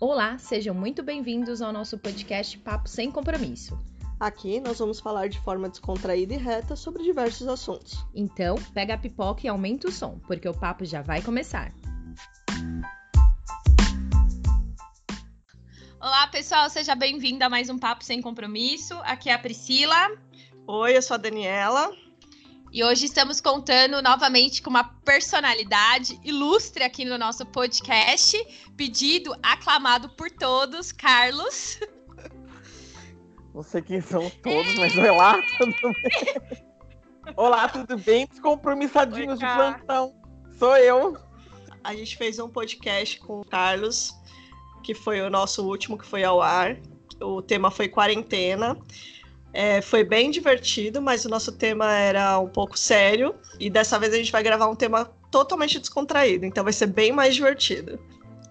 Olá, sejam muito bem-vindos ao nosso podcast Papo Sem Compromisso. Aqui nós vamos falar de forma descontraída e reta sobre diversos assuntos. Então, pega a pipoca e aumenta o som, porque o papo já vai começar. Olá, pessoal, seja bem-vindo a mais um Papo Sem Compromisso. Aqui é a Priscila. Oi, eu sou a Daniela. E hoje estamos contando novamente com uma personalidade ilustre aqui no nosso podcast, pedido, aclamado por todos, Carlos. Não sei quem são todos, mas olá, tudo bem? Olá, tudo bem? Descompromissadinhos Oi, de plantão. Sou eu. A gente fez um podcast com o Carlos, que foi o nosso último que foi ao ar. O tema foi quarentena. É, foi bem divertido, mas o nosso tema era um pouco sério. E dessa vez a gente vai gravar um tema totalmente descontraído, então vai ser bem mais divertido.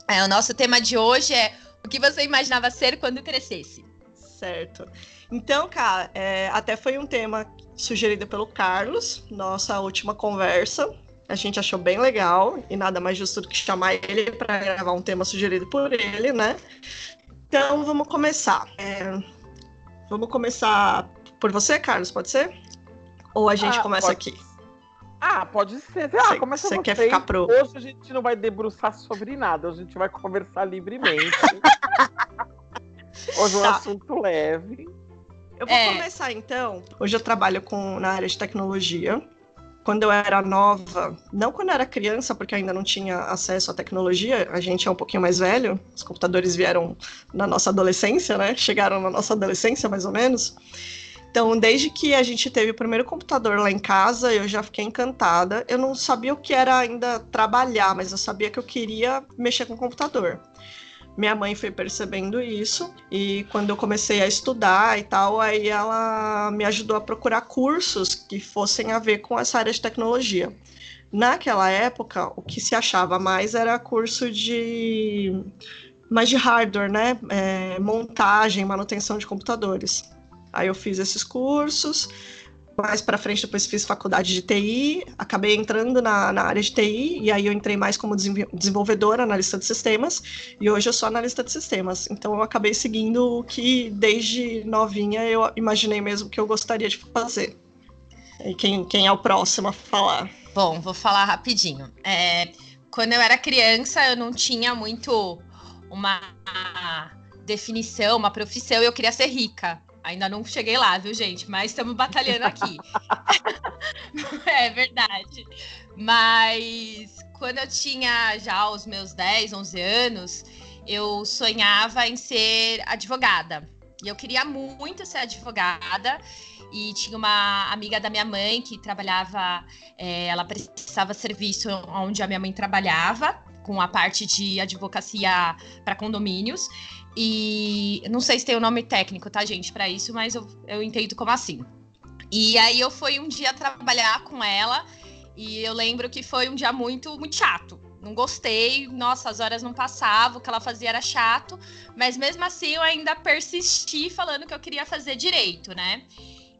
É, o nosso tema de hoje é o que você imaginava ser quando crescesse. Certo. Então, cara, é, até foi um tema sugerido pelo Carlos, nossa última conversa. A gente achou bem legal e nada mais justo do que chamar ele para gravar um tema sugerido por ele, né? Então, vamos começar. É, Vamos começar por você, Carlos, pode ser? Ou a gente ah, começa pode... aqui? Ah, pode ser. Ah, cê, começa você. quer ficar pro... Hoje a gente não vai debruçar sobre nada, a gente vai conversar livremente. Hoje é um tá. assunto leve. Eu vou é. começar então. Hoje eu trabalho com, na área de tecnologia quando eu era nova, não quando eu era criança, porque ainda não tinha acesso à tecnologia, a gente é um pouquinho mais velho, os computadores vieram na nossa adolescência, né? Chegaram na nossa adolescência, mais ou menos. Então, desde que a gente teve o primeiro computador lá em casa, eu já fiquei encantada. Eu não sabia o que era ainda trabalhar, mas eu sabia que eu queria mexer com o computador. Minha mãe foi percebendo isso e quando eu comecei a estudar e tal, aí ela me ajudou a procurar cursos que fossem a ver com essa área de tecnologia. Naquela época, o que se achava mais era curso de mais de hardware, né? É, montagem, manutenção de computadores. Aí eu fiz esses cursos, mais para frente depois fiz faculdade de TI, acabei entrando na, na área de TI, e aí eu entrei mais como desenvolvedora, analista de sistemas, e hoje eu sou analista de sistemas. Então eu acabei seguindo o que desde novinha eu imaginei mesmo que eu gostaria de fazer. E quem, quem é o próximo a falar? Bom, vou falar rapidinho. É, quando eu era criança, eu não tinha muito uma definição, uma profissão, eu queria ser rica. Ainda não cheguei lá, viu, gente? Mas estamos batalhando aqui. é verdade. Mas quando eu tinha já os meus 10, 11 anos, eu sonhava em ser advogada. E eu queria muito ser advogada. E tinha uma amiga da minha mãe que trabalhava, é, ela precisava serviço onde a minha mãe trabalhava, com a parte de advocacia para condomínios. E não sei se tem o um nome técnico, tá, gente, para isso, mas eu, eu entendo como assim. E aí eu fui um dia trabalhar com ela e eu lembro que foi um dia muito, muito chato. Não gostei, nossa, as horas não passavam, o que ela fazia era chato, mas mesmo assim eu ainda persisti falando que eu queria fazer direito, né?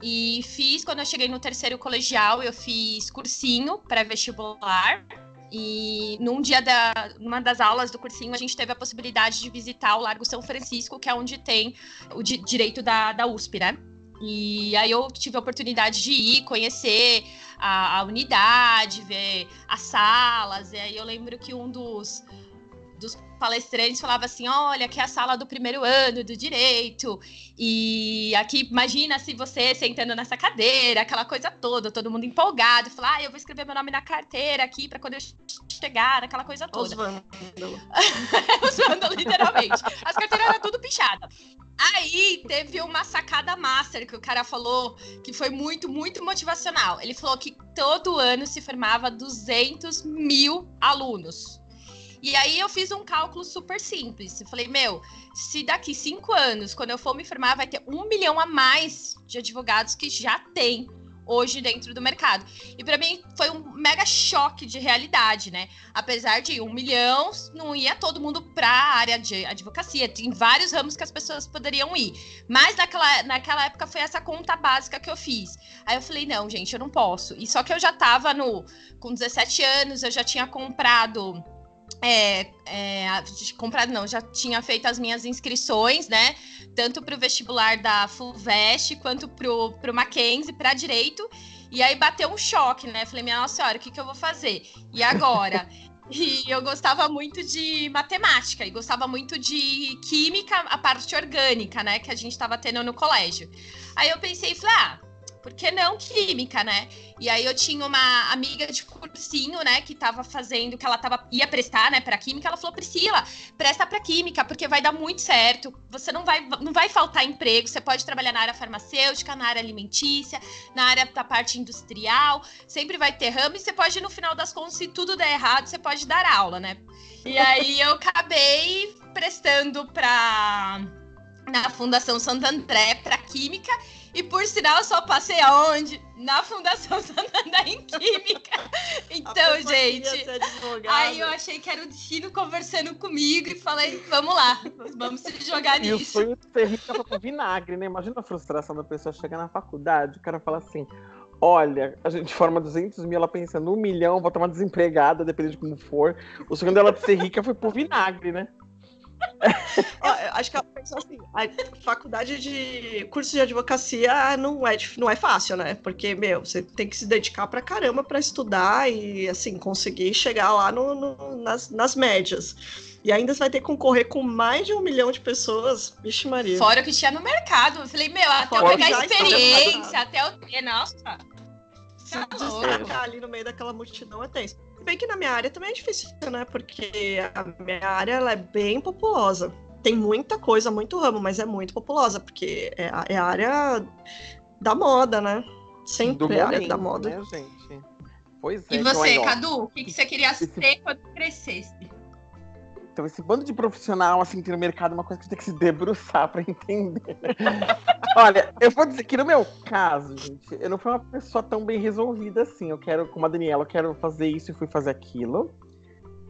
E fiz, quando eu cheguei no terceiro colegial, eu fiz cursinho pré-vestibular e num dia da numa das aulas do cursinho, a gente teve a possibilidade de visitar o Largo São Francisco, que é onde tem o di direito da, da USP, né? E aí eu tive a oportunidade de ir, conhecer a, a unidade, ver as salas. E aí eu lembro que um dos, dos palestrantes falava assim: olha, aqui é a sala do primeiro ano do direito, e aqui imagina se você sentando nessa cadeira, aquela coisa toda, todo mundo empolgado, falar, ah, eu vou escrever meu nome na carteira aqui para quando eu chegar, aquela coisa toda. Os vândalos. Os vândalos, literalmente. As carteiras eram tudo pichadas. Aí teve uma sacada master que o cara falou que foi muito, muito motivacional. Ele falou que todo ano se formava 200 mil alunos. E aí eu fiz um cálculo super simples. Eu falei, meu, se daqui cinco anos, quando eu for me formar, vai ter um milhão a mais de advogados que já tem hoje dentro do mercado. E para mim foi um mega choque de realidade, né? Apesar de um milhão, não ia todo mundo para a área de advocacia. Tem vários ramos que as pessoas poderiam ir. Mas naquela, naquela época foi essa conta básica que eu fiz. Aí eu falei, não, gente, eu não posso. E só que eu já tava no com 17 anos, eu já tinha comprado é, é, comprado, não, já tinha feito as minhas inscrições, né? Tanto para o vestibular da FUVEST quanto para o Mackenzie, para direito. E aí bateu um choque, né? Falei, minha nossa senhora, o que, que eu vou fazer? E agora? E eu gostava muito de matemática e gostava muito de química, a parte orgânica, né? Que a gente estava tendo no colégio. Aí eu pensei, falei, ah, por que não química, né? E aí eu tinha uma amiga de cursinho, né, que tava fazendo, que ela tava, ia prestar, né, pra química, ela falou, Priscila, presta pra química, porque vai dar muito certo, você não vai, não vai faltar emprego, você pode trabalhar na área farmacêutica, na área alimentícia, na área da parte industrial, sempre vai ter ramo, e você pode, no final das contas, se tudo der errado, você pode dar aula, né? E aí eu acabei prestando pra na Fundação Santo André para Química e por sinal, eu só passei aonde? Na Fundação Santander em Química. Então, gente. Aí eu achei que era o destino conversando comigo e falei, vamos lá, vamos se jogar nisso. E o de ser rica com vinagre, né? Imagina a frustração da pessoa chegar na faculdade, o cara fala assim. Olha, a gente forma 200 mil, ela pensando um milhão, vou tomar desempregada, dependendo de como for. O sonho dela de ser rica foi por vinagre, né? acho que ela pensou assim, a faculdade de curso de advocacia não é, não é fácil, né? Porque, meu, você tem que se dedicar pra caramba pra estudar e, assim, conseguir chegar lá no, no nas, nas médias. E ainda você vai ter que concorrer com mais de um milhão de pessoas. Vixe Maria. Fora o que tinha no mercado. Eu falei, meu, até Fora eu pegar experiência, até eu ter, nossa. Se tá destacar ali no meio daquela multidão é tenso bem que na minha área também é difícil, né? Porque a minha área ela é bem populosa. Tem muita coisa, muito ramo, mas é muito populosa, porque é a, é a área da moda, né? Sempre é a área da moda. Né, gente? Pois é. E então você, Cadu, o que, que você queria ser quando crescesse? Então, esse bando de profissional, assim, que no mercado é uma coisa que você tem que se debruçar para entender. Olha, eu vou dizer que no meu caso, gente, eu não fui uma pessoa tão bem resolvida assim. Eu quero, como a Daniela, eu quero fazer isso e fui fazer aquilo.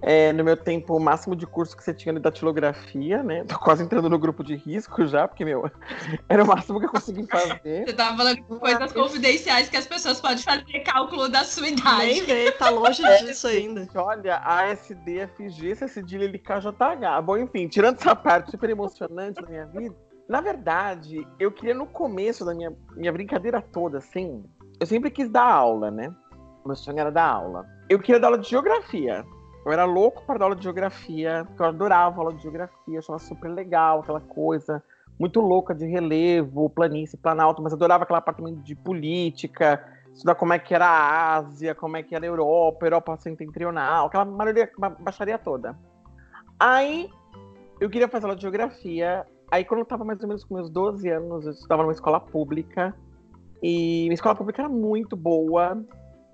É, no meu tempo, o máximo de curso que você tinha de datilografia, né? Tô quase entrando no grupo de risco já, porque, meu, era o máximo que eu consegui fazer. Você tava falando de coisas confidenciais que as pessoas podem fazer cálculo da sua idade. Nem ver, tá longe disso ainda. Olha, ASD, FG, CCD, LKJH. Bom, enfim, tirando essa parte super emocionante da minha vida, na verdade, eu queria no começo da minha, minha brincadeira toda, assim, eu sempre quis dar aula, né? Meu sonho era dar aula. Eu queria dar aula de geografia. Eu era louco para dar aula de geografia, porque eu adorava aula de geografia, achava super legal aquela coisa, muito louca de relevo, planície, planalto, mas adorava aquela parte de política, estudar como é que era a Ásia, como é que era a Europa, Europa setentrional, aquela maioria, baixaria toda. Aí eu queria fazer aula de geografia, aí quando eu estava mais ou menos com meus 12 anos, eu estudava numa escola pública, e minha escola pública era muito boa,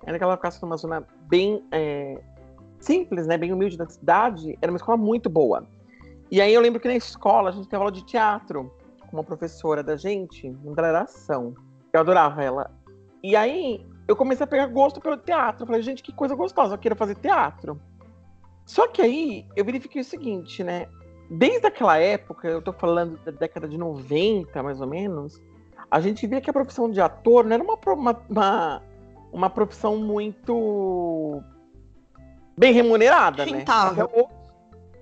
era aquela época numa zona bem é, simples, né, bem humilde da cidade, era uma escola muito boa. E aí eu lembro que na escola a gente teve aula de teatro com uma professora da gente, uma ação. Eu adorava ela. E aí eu comecei a pegar gosto pelo teatro. Eu falei, gente, que coisa gostosa, eu quero fazer teatro. Só que aí eu verifiquei o seguinte, né? Desde aquela época, eu tô falando da década de 90, mais ou menos, a gente via que a profissão de ator não era uma, uma, uma, uma profissão muito bem remunerada, né? Até hoje,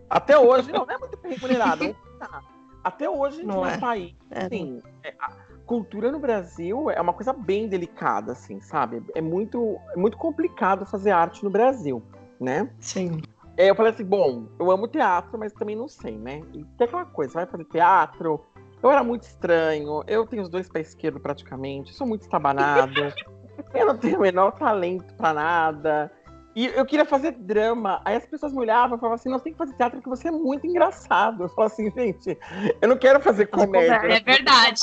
até hoje, não, não é muito bem remunerada. até hoje, não é. país, é, assim, é, a cultura no Brasil é uma coisa bem delicada, assim, sabe? É muito, é muito complicado fazer arte no Brasil, né? Sim. É, eu falei assim, bom, eu amo teatro, mas também não sei, né? E tem aquela coisa, vai fazer teatro. Eu era muito estranho, eu tenho os dois pés esquerdos praticamente, sou muito estabanado, eu não tenho o menor talento para nada. E eu queria fazer drama. Aí as pessoas me olhavam e falavam assim: nós tem que fazer teatro porque você é muito engraçado. Eu falo assim, gente, eu não quero fazer comédia. É verdade.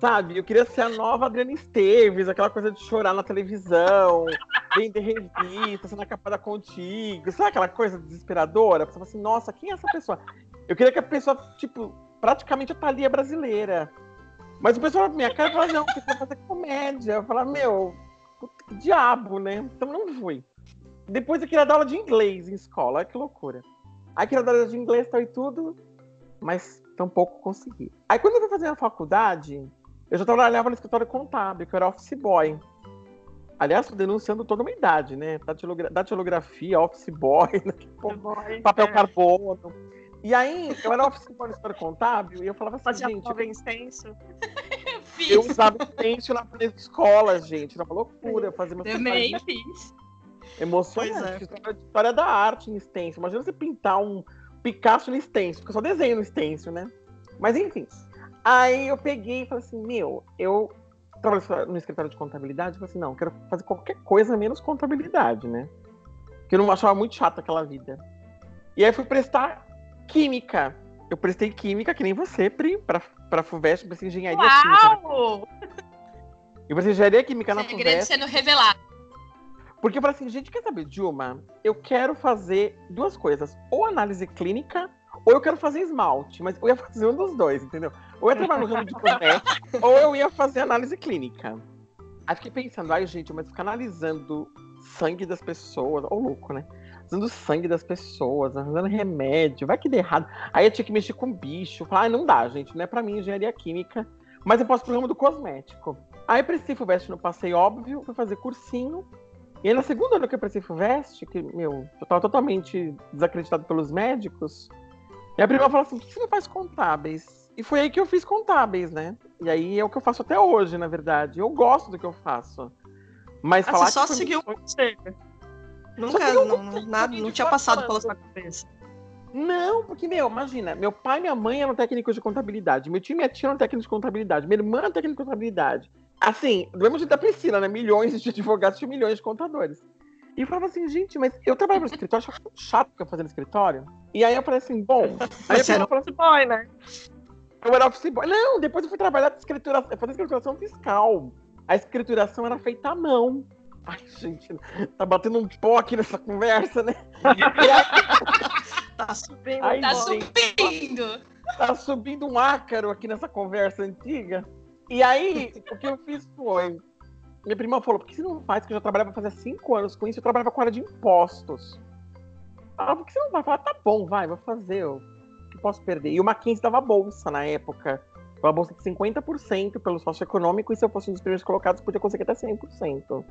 Sabe, eu queria ser a nova Adriana Esteves, aquela coisa de chorar na televisão, vender revista, ser na capa da contigo, sabe aquela coisa desesperadora? Você fala assim, nossa, quem é essa pessoa? Eu queria que a pessoa, tipo, praticamente a Thalia brasileira. Mas o pessoal na minha cara falava, não, você vai fazer comédia. Eu falava, meu, que diabo, né? Então não fui. Depois eu queria dar aula de inglês em escola, olha que loucura. Aí queria dar aula de inglês tal e tudo, mas tampouco consegui. Aí quando eu fui fazer a faculdade, eu já trabalhava no escritório contábil, que eu era office boy. Aliás, tô denunciando toda uma idade, né? Datilografia, office boy, né? boy papel é. carbono. E aí, eu era office boy no história contábil e eu falava assim, Fazia gente... Fazia extenso? eu usava extenso na escola, gente. Era uma loucura fazer meu Também fiz. Emocionante. É. História da arte em stencil. Imagina você pintar um Picasso no stencil, porque eu só desenho no stencil, né? Mas enfim. Aí eu peguei e falei assim, meu, eu trabalho no escritório de contabilidade, eu falei assim, não, quero fazer qualquer coisa menos contabilidade, né? Porque eu não achava muito chato aquela vida. E aí fui prestar química. Eu prestei química, que nem você, Pri, pra, pra FUVEST, prestei engenharia Uau! química. Eu prestei engenharia química na FUVEST. Segredo sendo revelado. Porque eu falei assim, gente, quer saber, Dilma? Eu quero fazer duas coisas. Ou análise clínica, ou eu quero fazer esmalte. Mas eu ia fazer um dos dois, entendeu? Ou eu ia trabalhar no ramo de cosmético, ou eu ia fazer análise clínica. Aí fiquei pensando, ai, gente, mas ficar analisando sangue das pessoas, ô louco, né? Usando sangue das pessoas, usando remédio, vai que dê errado. Aí eu tinha que mexer com bicho. Falar, ah, não dá, gente, não é pra mim engenharia química. Mas eu posso pro ramo do cosmético. Aí prestei FUVEST no passeio óbvio, fui fazer cursinho. E aí, na segunda ano que eu prestei FUVEST, que, meu, eu tava totalmente desacreditado pelos médicos, e a prima falou assim, por que você não faz contábeis? E foi aí que eu fiz contábeis, né? E aí é o que eu faço até hoje, na verdade. Eu gosto do que eu faço. Mas ah, falar você só seguiu o conselho. Nunca, não, não, nada, não tinha passado pela sua cabeça. Não, porque, meu, imagina, meu pai e minha mãe eram técnicos de contabilidade, meu tio e minha tia eram técnicos de contabilidade, minha irmã era técnica de contabilidade. Assim, do mesmo jeito da Priscila, né? Milhões de advogados e milhões de contadores. E eu falava assim, gente, mas eu trabalho no escritório, achava chato ficar fazendo escritório. E aí eu falei assim, bom. Aí Você era office boy, né? Eu era office boy. Não, depois eu fui trabalhar de escrituração, fazer escrituração fiscal. A escrituração era feita à mão. Ai, gente, tá batendo um pó aqui nessa conversa, né? tá subindo. Ai, tá subindo. Tá subindo um ácaro aqui nessa conversa antiga. E aí, o que eu fiz foi. Minha prima falou: por que você não faz? Que eu já trabalhava fazia cinco anos com isso, eu trabalhava com a área de impostos. Ah, por que você não vai? falar, tá bom, vai, vou fazer. Eu que posso perder. E o Mackenzie dava bolsa na época. Uma bolsa de 50% pelo socioeconômico, e se eu fosse um dos primeiros colocados, podia conseguir até 100%.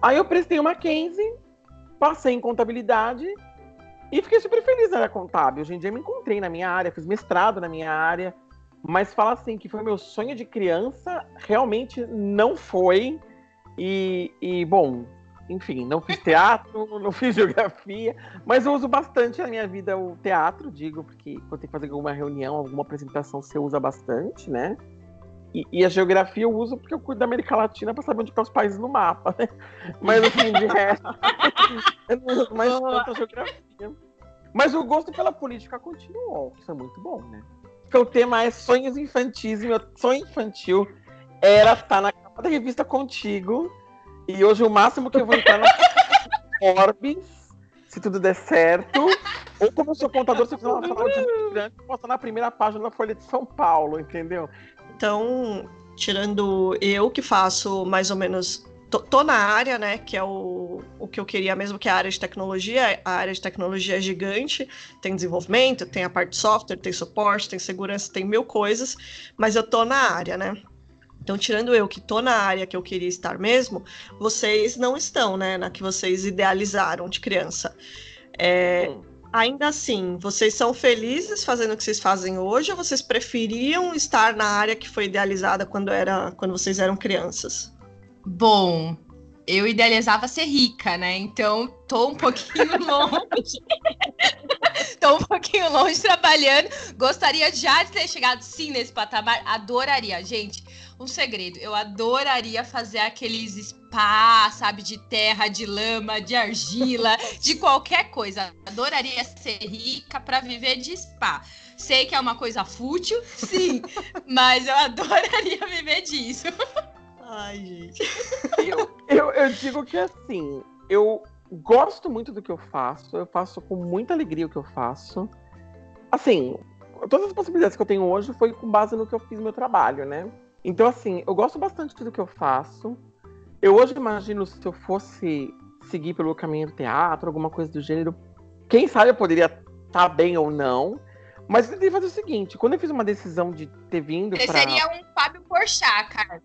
Aí eu prestei o Mackenzie, passei em contabilidade e fiquei super feliz na área contábil. Hoje em dia me encontrei na minha área, fiz mestrado na minha área. Mas falar assim que foi meu sonho de criança, realmente não foi. E, e bom, enfim, não fiz teatro, não fiz geografia, mas eu uso bastante na minha vida o teatro, digo, porque quando tem que fazer alguma reunião, alguma apresentação, você usa bastante, né? E, e a geografia eu uso porque eu cuido da América Latina para saber onde estão os países no mapa, né? Mas assim, de resto, eu não uso mais tanto a geografia. Mas o gosto pela política continuou, isso é muito bom, né? Porque o tema é sonhos infantis, e meu sonho infantil era estar na capa da revista Contigo e hoje o máximo que eu vou entrar na Forbes, se tudo der certo. Ou como eu sou contador, se eu fizer uma de grande, posso na primeira página da Folha de São Paulo, entendeu? Então, tirando eu que faço mais ou menos. Tô, tô, na área, né? Que é o, o que eu queria mesmo, que é a área de tecnologia. A área de tecnologia é gigante, tem desenvolvimento, tem a parte de software, tem suporte, tem segurança, tem mil coisas, mas eu tô na área, né? Então, tirando eu que estou na área que eu queria estar mesmo, vocês não estão, né, na que vocês idealizaram de criança. É, ainda assim, vocês são felizes fazendo o que vocês fazem hoje ou vocês preferiam estar na área que foi idealizada quando, era, quando vocês eram crianças? Bom, eu idealizava ser rica, né? Então, tô um pouquinho longe. tô um pouquinho longe trabalhando. Gostaria já de ter chegado sim nesse patamar. Adoraria, gente um segredo. Eu adoraria fazer aqueles spa, sabe, de terra, de lama, de argila, de qualquer coisa. Adoraria ser rica para viver de spa. Sei que é uma coisa fútil, sim, mas eu adoraria viver disso. Ai, gente. Eu, eu, eu digo que assim, eu gosto muito do que eu faço, eu faço com muita alegria o que eu faço. Assim, todas as possibilidades que eu tenho hoje foi com base no que eu fiz no meu trabalho, né? Então, assim, eu gosto bastante do que eu faço. Eu hoje imagino se eu fosse seguir pelo caminho do teatro, alguma coisa do gênero, quem sabe eu poderia estar tá bem ou não. Mas eu tentei fazer o seguinte, quando eu fiz uma decisão de ter vindo Você seria um Fábio Porchat, cara.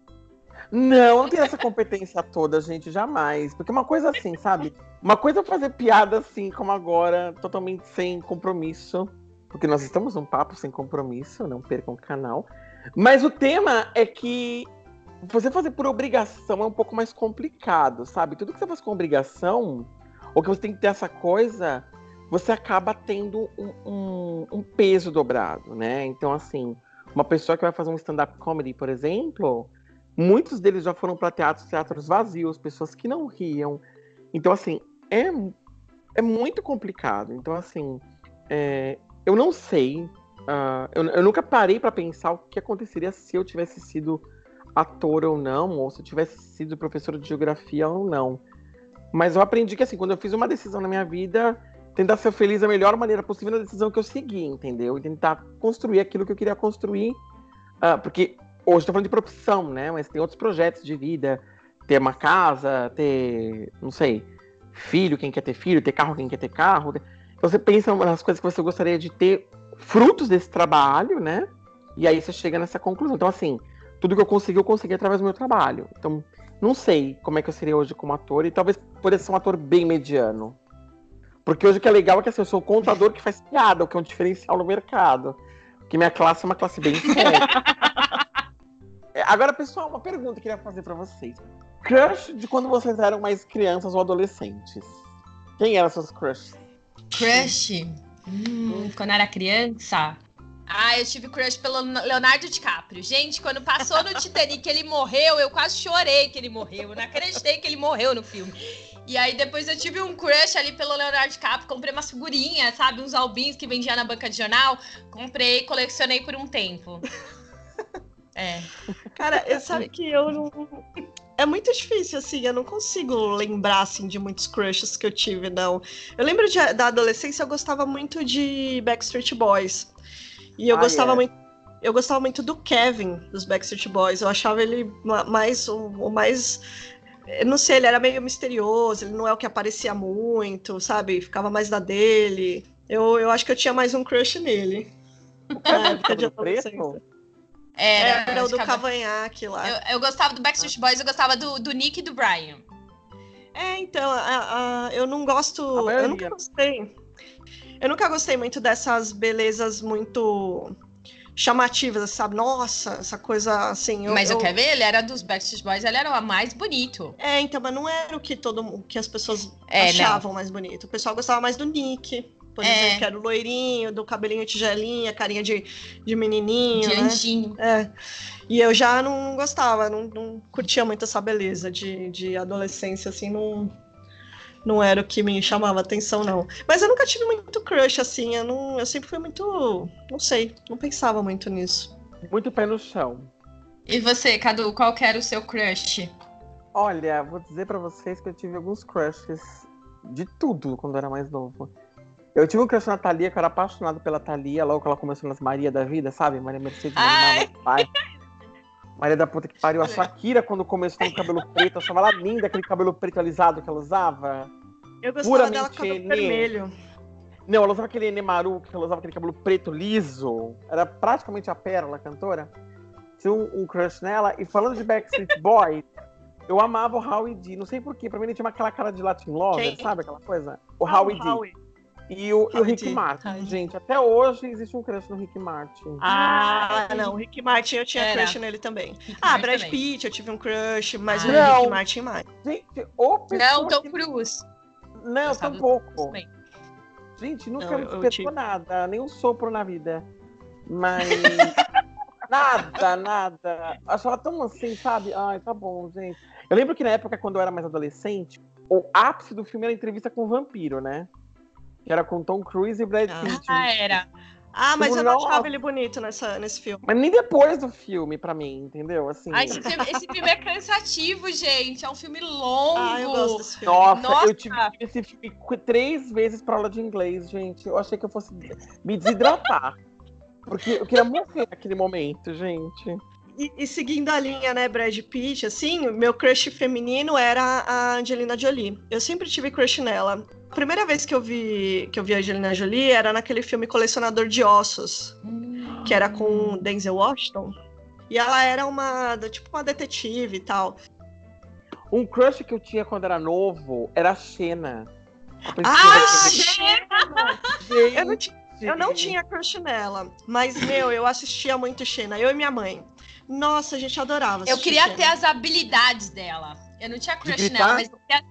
Não, não tem essa competência toda, gente, jamais. Porque uma coisa assim, sabe? Uma coisa é fazer piada assim, como agora, totalmente sem compromisso. Porque nós estamos num papo sem compromisso, não percam o canal. Mas o tema é que você fazer por obrigação é um pouco mais complicado, sabe? Tudo que você faz com obrigação, ou que você tem que ter essa coisa, você acaba tendo um, um, um peso dobrado, né? Então, assim, uma pessoa que vai fazer um stand-up comedy, por exemplo, muitos deles já foram para teatros, teatros vazios, pessoas que não riam. Então, assim, é, é muito complicado. Então, assim, é, eu não sei. Uh, eu, eu, nunca parei para pensar o que aconteceria se eu tivesse sido ator ou não, ou se eu tivesse sido professor de geografia ou não. Mas eu aprendi que, assim, quando eu fiz uma decisão na minha vida, tentar ser feliz da melhor maneira possível na decisão que eu segui, entendeu? E tentar construir aquilo que eu queria construir. Uh, porque hoje estou falando de profissão, né? Mas tem outros projetos de vida. Ter uma casa, ter, não sei, filho, quem quer ter filho, ter carro, quem quer ter carro. Então você pensa nas coisas que você gostaria de ter, frutos desse trabalho, né? E aí você chega nessa conclusão. Então, assim, tudo que eu consegui, eu consegui através do meu trabalho. Então, não sei como é que eu seria hoje como ator, e talvez poderia ser um ator bem mediano. Porque hoje o que é legal é que assim, eu sou o contador que faz piada, o que é um diferencial no mercado. Porque minha classe é uma classe bem séria. Agora, pessoal, uma pergunta que eu queria fazer para vocês. Crush de quando vocês eram mais crianças ou adolescentes? Quem eram seus crushes? Crush? Hum, quando era criança? Ah, eu tive crush pelo Leonardo DiCaprio. Gente, quando passou no Titanic ele morreu, eu quase chorei que ele morreu. Eu não acreditei que ele morreu no filme. E aí depois eu tive um crush ali pelo Leonardo DiCaprio, comprei umas figurinhas, sabe? Uns albins que vendia na banca de jornal. Comprei, colecionei por um tempo. É. Cara, eu sabe que eu não. É muito difícil, assim, eu não consigo lembrar, assim, de muitos crushes que eu tive, não. Eu lembro de, da adolescência, eu gostava muito de Backstreet Boys. E eu ah, gostava é. muito. Eu gostava muito do Kevin, dos Backstreet Boys. Eu achava ele mais o, o mais eu não sei, ele era meio misterioso, ele não é o que aparecia muito, sabe? Ficava mais da dele. Eu, eu acho que eu tinha mais um crush nele. Na época de adolescência. Era, era o do cavanhaque lá. Eu, eu, gostava do Backstreet Boys, eu gostava do, do Nick e do Brian. É, então, a, a, eu não gosto. Eu nunca gostei. Eu nunca gostei muito dessas belezas muito chamativas, sabe? Nossa, essa coisa assim. Eu, mas eu... o Kevin, ele era dos Backstreet Boys, ele era o mais bonito. É, então, mas não era o que todo o que as pessoas é, achavam não. mais bonito. O pessoal gostava mais do Nick, por é. exemplo, que era o loirinho, do cabelinho tigelinha, carinha de, de menininho. De né? anjinho. É. E eu já não gostava, não, não curtia muito essa beleza de, de adolescência, assim, não não era o que me chamava atenção, não. Mas eu nunca tive muito crush, assim. Eu, não, eu sempre fui muito. Não sei, não pensava muito nisso. Muito pé no chão. E você, Cadu, qual que era o seu crush? Olha, vou dizer para vocês que eu tive alguns crushes de tudo quando eu era mais novo. Eu tive um crush na Thalia, que eu era apaixonado pela Thalia, logo que ela começou nas Maria da Vida, sabe? Maria Mercedes, Maria Maria da puta que pariu. A Shakira, quando começou com o cabelo preto, eu achava ela linda, aquele cabelo preto alisado que ela usava. Eu gostava dela com cabelo vermelho. Não, ela usava aquele Nemaru, que ela usava aquele cabelo preto liso. Era praticamente a Pérola, a cantora. Tinha um, um crush nela. E falando de Backstreet Boy, eu amava o Howie D. Não sei porquê, pra mim ele tinha aquela cara de Latin Lover, Quem? sabe aquela coisa? O ah, Howie D. Howie. E o, e o Rick Martin, gente. Até hoje existe um crush no Rick Martin. Ah, não. O Rick Martin eu tinha Era. crush nele também. Rick ah, Brad também. Pitt eu tive um crush, mas ah, o Rick Martin mais. Gente, o Não, Tom que... Cruz. Não, tampouco. Gente, nunca não, me despertou tive... nada, nem um sopro na vida. Mas. nada, nada. Achava tão assim, sabe? Ai, tá bom, gente. Eu lembro que na época, quando eu era mais adolescente, o ápice do filme era a entrevista com o vampiro, né? Que era com Tom Cruise e Brad ah, Pitt. Ah, era. Ah, mas tipo, eu não achava ele bonito nessa, nesse filme. Mas nem depois do filme, pra mim, entendeu? Assim... Ai, esse, filme, esse filme é cansativo, gente. É um filme longo. Ah, eu gosto desse filme. Nossa, Nossa. eu tive esse filme três vezes pra aula de inglês, gente. Eu achei que eu fosse me desidratar. porque eu queria morrer naquele momento, gente. E, e, seguindo a linha, né, Brad Pitt, assim, meu crush feminino era a Angelina Jolie. Eu sempre tive crush nela. A primeira vez que eu vi que eu vi a Angelina Jolie era naquele filme Colecionador de Ossos, que era com Denzel Washington. E ela era uma, tipo, uma detetive e tal. Um crush que eu tinha quando era novo era a Xena. Ah, Xena! eu, não eu não tinha crush nela, mas, meu, eu assistia muito Xena, eu e minha mãe. Nossa, a gente adorava. Eu queria ter as habilidades dela. Eu não tinha crush nela, mas eu queria...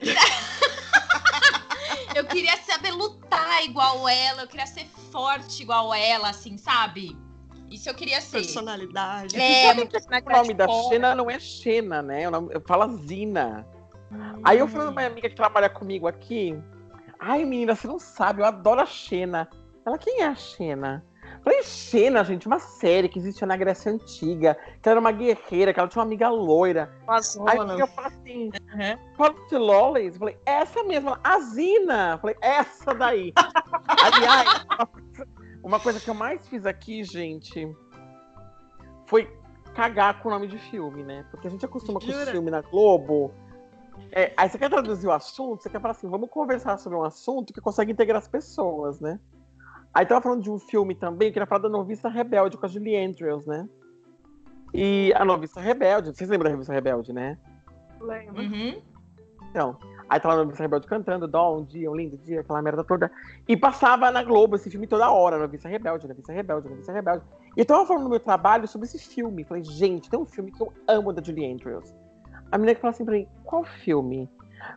eu queria saber lutar igual ela, eu queria ser forte igual ela, assim, sabe? Isso eu queria ser. Personalidade. É, o nome da Xena não é Xena, né? O nome, fala Zina. Hum. Aí eu falei pra uma amiga que trabalha comigo aqui. Ai, menina, você não sabe, eu adoro a Xena. Ela, quem é a Xena? Falei, Xena, gente, uma série que existia na Grécia Antiga, que ela era uma guerreira, que ela tinha uma amiga loira. Aí eu falei assim, uhum. qual de Lollies? Falei, essa mesma, a Zina. Falei, essa daí. Aliás, uma coisa que eu mais fiz aqui, gente, foi cagar com o nome de filme, né? Porque a gente acostuma Jura? com o filme na Globo. É, aí você quer traduzir o assunto, você quer falar assim, vamos conversar sobre um assunto que consegue integrar as pessoas, né? Aí tava falando de um filme também, que era falar da Noviça Rebelde com a Julie Andrews, né? E a Noviça Rebelde, vocês lembram da Noviça Rebelde, né? Lembro. Uhum. Então, aí tava a Noviça Rebelde cantando, Dó, um dia, um lindo dia, aquela merda toda. E passava na Globo esse filme toda hora, Noviça Rebelde, Noviça Rebelde, Noviça Rebelde. E eu tava falando no meu trabalho sobre esse filme. Falei, gente, tem um filme que eu amo da Julie Andrews. A menina que falou assim pra mim, qual filme?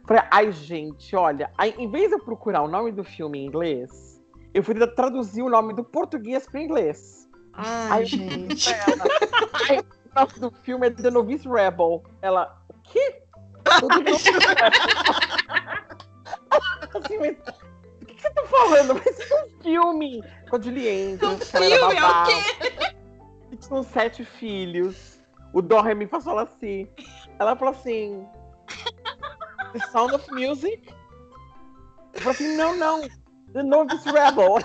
Falei, ai, gente, olha, aí, em vez de eu procurar o nome do filme em inglês, eu fui traduzir o nome do português para inglês. Ai, aí, gente. Ela, aí, o nome do filme é The Novice Rebel. Ela, o quê? Tudo assim, mas, o que você tá falando? Mas é um filme com a Julie Andrews. Um filme, é o quê? Tinham sete filhos. O Dó me passou assim. Ela falou assim: The Sound of Music? Eu falei assim: não, não. The Novice Rebel.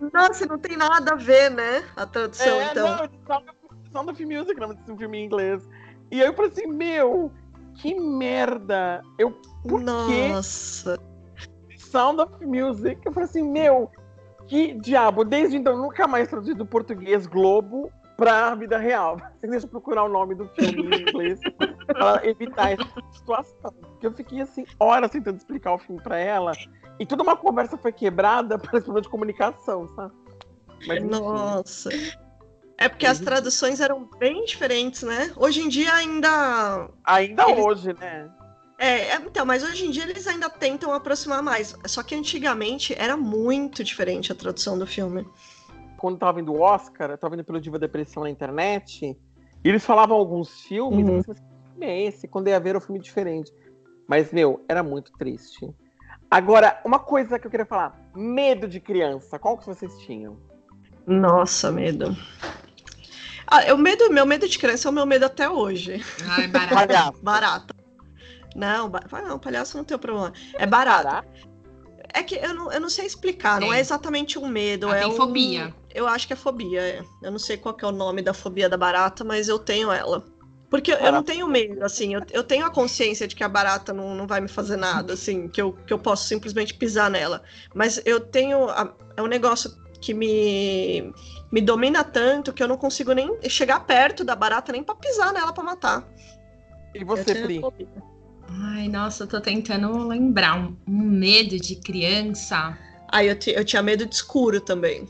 Nossa, não tem nada a ver, né? A tradução, é, então. Não, Sound of Music, não desse um filme em inglês. E aí eu falei assim, meu, que merda. Eu, por Nossa. Quê? Sound of Music. Eu falei assim, meu, que diabo. Desde então, nunca mais traduzi do português Globo pra vida real. Deixa eu procurar o nome do filme em inglês pra evitar essa situação. Porque eu fiquei assim, horas tentando explicar o filme pra ela. E toda uma conversa foi quebrada por esse problema de comunicação, sabe? Mas, Nossa. É porque as traduções eram bem diferentes, né? Hoje em dia ainda. Ainda eles... hoje, né? É, é, então, mas hoje em dia eles ainda tentam aproximar mais. Só que antigamente era muito diferente a tradução do filme quando tava vendo o Oscar, eu tava vendo pelo Diva Depressão na internet, e eles falavam alguns filmes, uhum. pensei, que filme é esse? Quando ia ver, era um filme diferente. Mas, meu, era muito triste. Agora, uma coisa que eu queria falar: medo de criança. Qual que vocês tinham? Nossa, medo. Ah, o medo, meu medo de criança é o meu medo até hoje. Ai, barata. barata. Não, ba... não, palhaço não tem problema. É barata. barata? É que eu não, eu não sei explicar, não é exatamente um medo. Ah, é tem um... fobia. Eu acho que é fobia, é. Eu não sei qual é o nome da fobia da barata, mas eu tenho ela. Porque eu não tenho medo, assim, eu, eu tenho a consciência de que a barata não, não vai me fazer nada, assim, que eu, que eu posso simplesmente pisar nela. Mas eu tenho. A, é um negócio que me, me domina tanto que eu não consigo nem chegar perto da barata nem para pisar nela para matar. E você, Pri? Ai, nossa, eu tô tentando lembrar. Um, um medo de criança. Ah, eu, eu tinha medo de escuro também.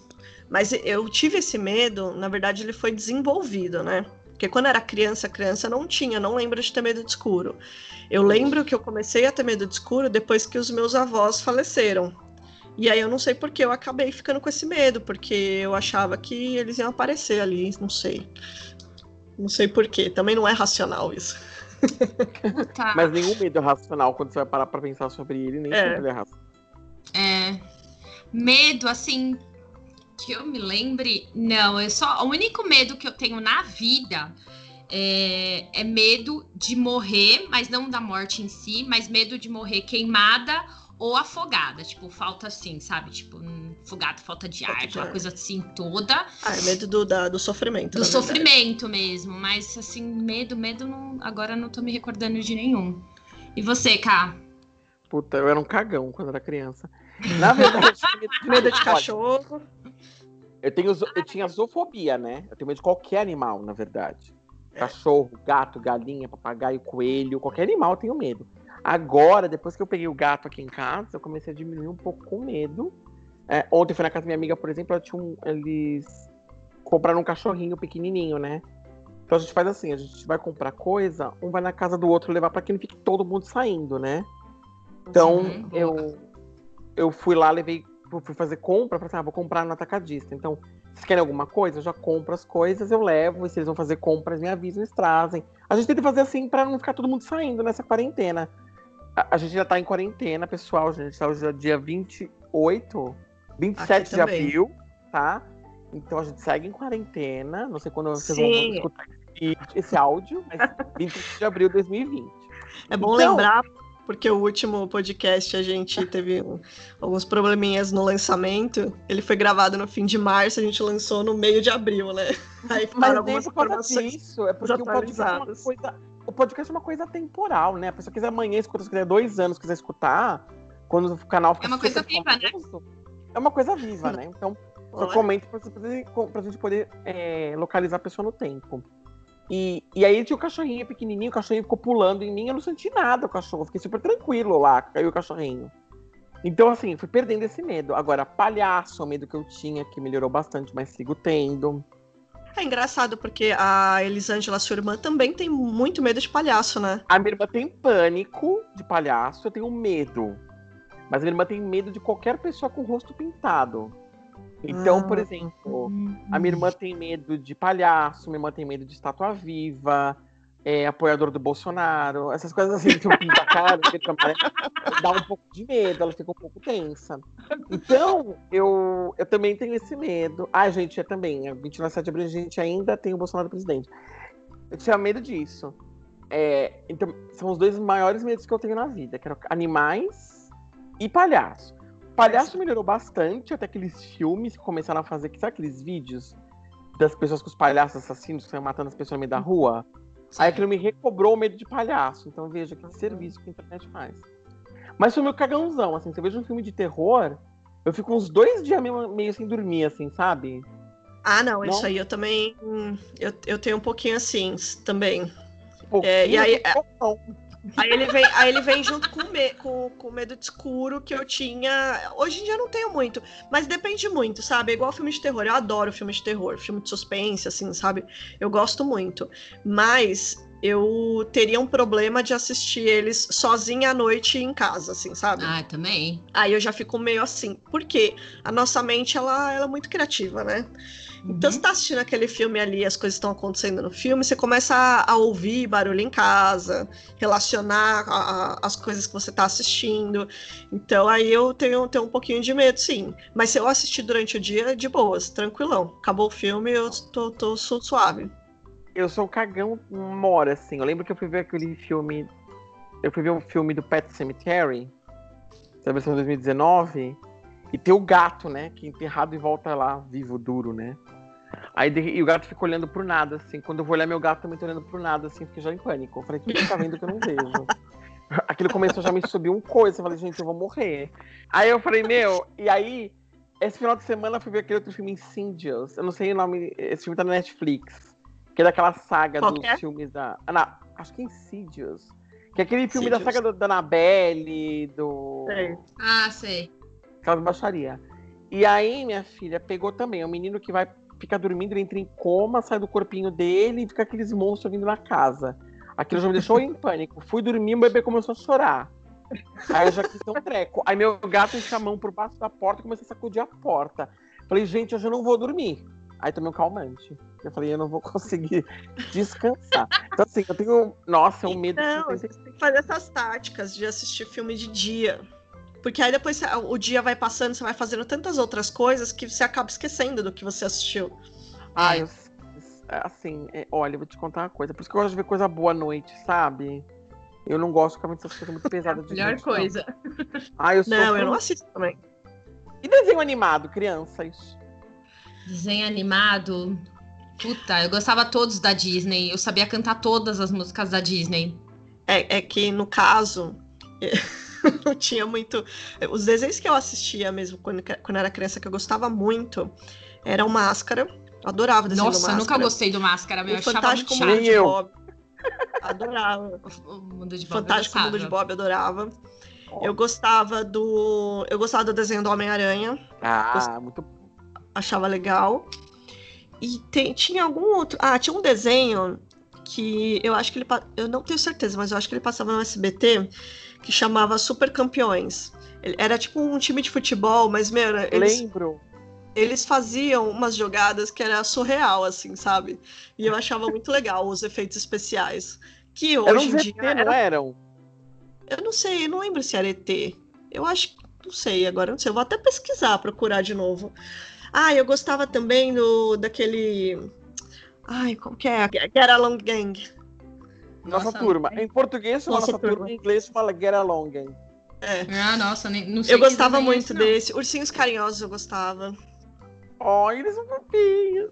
Mas eu tive esse medo, na verdade, ele foi desenvolvido, né? Porque quando era criança, criança não tinha, não lembro de ter medo de escuro. Eu lembro que eu comecei a ter medo de escuro depois que os meus avós faleceram. E aí eu não sei porque eu acabei ficando com esse medo, porque eu achava que eles iam aparecer ali, não sei. Não sei porquê, também não é racional isso. Tá. Mas nenhum medo é racional quando você vai parar pra pensar sobre ele, nem é. sempre é racional. É. Medo, assim, que eu me lembre, não, é só. O único medo que eu tenho na vida é, é, medo de morrer, mas não da morte em si, mas medo de morrer queimada ou afogada. Tipo, falta assim, sabe? Tipo, um afogado, falta de ar, aquela coisa assim toda. Ah, é medo do, da, do sofrimento. Do sofrimento mesmo, mas assim, medo, medo, não, agora não tô me recordando de nenhum. E você, Ká? Puta, eu era um cagão quando era criança. Na verdade, medo de cachorro. Eu, tenho, eu tinha zoofobia, né? Eu tenho medo de qualquer animal, na verdade. Cachorro, gato, galinha, papagaio, coelho, qualquer animal eu tenho medo. Agora, depois que eu peguei o gato aqui em casa, eu comecei a diminuir um pouco com medo. É, ontem fui na casa da minha amiga, por exemplo, um, eles compraram um cachorrinho pequenininho, né? Então a gente faz assim, a gente vai comprar coisa, um vai na casa do outro levar para que não fique todo mundo saindo, né? Então Sim, eu eu fui lá, levei, fui fazer compra, falei assim, ah, vou comprar no atacadista. Então, se querem alguma coisa, eu já compro as coisas, eu levo, e se eles vão fazer compras, me avisam, eles trazem. A gente tenta fazer assim para não ficar todo mundo saindo nessa quarentena. A, a gente já tá em quarentena, pessoal, gente tá hoje é dia 28, 27 de abril, tá? Então a gente segue em quarentena. Não sei quando vocês Sim. vão escutar esse áudio, mas 20 de abril de 2020. É bom então, lembrar, porque o último podcast a gente teve alguns probleminhas no lançamento. Ele foi gravado no fim de março, a gente lançou no meio de abril, né? Aí mas algumas informações disso, é porque o podcast, é uma coisa, o podcast é uma coisa temporal, né? A pessoa quiser amanhã escutar, se quiser dois anos, quiser escutar, quando o canal fica É uma coisa viva, né? É uma coisa viva, né? Então, eu comento pra, pra gente poder é, localizar a pessoa no tempo. E, e aí tinha o cachorrinho pequenininho, o cachorrinho ficou pulando em mim, eu não senti nada o cachorro, fiquei super tranquilo lá, caiu o cachorrinho. Então, assim, fui perdendo esse medo. Agora, palhaço, o medo que eu tinha, que melhorou bastante, mas sigo tendo. É engraçado, porque a Elisângela, sua irmã, também tem muito medo de palhaço, né? A minha irmã tem pânico de palhaço, eu tenho medo. Mas a minha irmã tem medo de qualquer pessoa com o rosto pintado. Então, ah, por exemplo, a minha irmã tem medo de palhaço, minha irmã tem medo de estátua viva, é apoiador do Bolsonaro, essas coisas assim que eu pinto a cara, dá um pouco de medo, ela fica um pouco tensa. Então, eu, eu também tenho esse medo. Ah, gente, é também, 29 de abril a gente ainda tem o Bolsonaro presidente. Eu tinha medo disso. É, então, são os dois maiores medos que eu tenho na vida, que eram animais e palhaço palhaço melhorou bastante, até aqueles filmes que começaram a fazer, sabe aqueles vídeos das pessoas com os palhaços assassinos que estão matando as pessoas no meio da rua? Sim. Aí aquilo me recobrou o medo de palhaço. Então veja que serviço que a internet faz. Mas foi meu cagãozão, assim, você veja um filme de terror, eu fico uns dois dias meio, meio sem dormir, assim, sabe? Ah, não, não, isso aí eu também. Eu, eu tenho um pouquinho assim também. é, e aí, é, Aí ele vem, aí ele vem junto com, me, com, com o medo de escuro que eu tinha. Hoje em dia eu não tenho muito, mas depende muito, sabe? É igual filme de terror. Eu adoro filme de terror, filme de suspense, assim, sabe? Eu gosto muito. Mas eu teria um problema de assistir eles sozinha à noite em casa, assim, sabe? Ah, também. Aí eu já fico meio assim. Porque a nossa mente, ela, ela é muito criativa, né? Então, uhum. você tá assistindo aquele filme ali, as coisas estão acontecendo no filme, você começa a, a ouvir barulho em casa, relacionar a, a, as coisas que você tá assistindo. Então, aí eu tenho, tenho um pouquinho de medo, sim. Mas se eu assistir durante o dia, de boas, tranquilão. Acabou o filme, eu tô, tô, tô suave. Eu sou cagão mora, assim. Eu lembro que eu fui ver aquele filme. Eu fui ver um filme do Pet Cemetery, da versão 2019. E tem o gato, né? Que é enterrado e volta lá, vivo, duro, né? Aí e o gato fica olhando pro nada, assim. Quando eu vou olhar meu gato também tô olhando pro nada, assim, fiquei já em pânico. Eu falei, o que tá vendo que eu não vejo? Aquilo começou já me subir um coisa. Eu falei, gente, eu vou morrer. Aí eu falei, meu, e aí, esse final de semana eu fui ver aquele outro filme Insidious. Eu não sei o nome, esse filme tá na Netflix. Que é daquela saga Qual dos é? filmes da. Ah, não, acho que é Insidious. Que é aquele filme Insidious. da saga do, da Annabelle, do. Sei. Ah, sei. Aquela baixaria. E aí, minha filha, pegou também. É um menino que vai ficar dormindo, ele entra em coma, sai do corpinho dele e fica aqueles monstros vindo na casa. Aquilo já me deixou em pânico. Fui dormir, o bebê começou a chorar. Aí eu já quis ter um treco. Aí meu gato encheu a mão por baixo da porta e começou a sacudir a porta. Falei, gente, hoje eu não vou dormir. Aí tomei um calmante. Eu falei, eu não vou conseguir descansar. Então, assim, eu tenho. Nossa, é um medo. Não, você tem que fazer essas táticas de assistir filme de dia. Porque aí depois o dia vai passando, você vai fazendo tantas outras coisas que você acaba esquecendo do que você assistiu. Ah, eu, assim, é, olha, eu vou te contar uma coisa. Por isso que eu gosto de ver coisa boa à noite, sabe? Eu não gosto de ficar muito muito pesadas de Melhor coisa. Não. Ah, eu sou não, eu não assisto também. E desenho animado, crianças? Desenho animado? Puta, eu gostava todos da Disney. Eu sabia cantar todas as músicas da Disney. É, é que, no caso, não tinha muito. Os desenhos que eu assistia mesmo quando, quando era criança, que eu gostava muito, era o Máscara. Adorava desenho Nossa, do Máscara. nunca gostei do Máscara, meu. O Eu achava Fantástico muito Mundo de eu. Bob. Adorava. O Mundo de Bob Fantástico eu Mundo de gostava. Bob, adorava. Eu gostava do. Eu gostava do desenho do Homem-Aranha. Ah, muito. achava legal. E tem- tinha algum outro. Ah, tinha um desenho que eu acho que ele. Eu não tenho certeza, mas eu acho que ele passava no SBT que chamava Super Campeões. Era tipo um time de futebol, mas, meu, era- eles, Lembro. eles faziam umas jogadas que era surreal, assim, sabe? E eu achava muito legal os efeitos especiais. Que hoje Eram em uns dia. ET, não era- eram? Eu não sei, eu não lembro se era ET. Eu acho que. Não sei, agora não sei. Eu vou até pesquisar, procurar de novo. Ah, eu gostava também do daquele. Ai, como que é? Get Along Gang. Nossa, Nossa, turma. Em português Nossa nossa, turma. turma. em inglês fala Get Along. hein? É. Ah, nossa, nem, não sei Eu que gostava é muito não. desse. Ursinhos Carinhosos eu gostava. Ó, eles são fofinhos.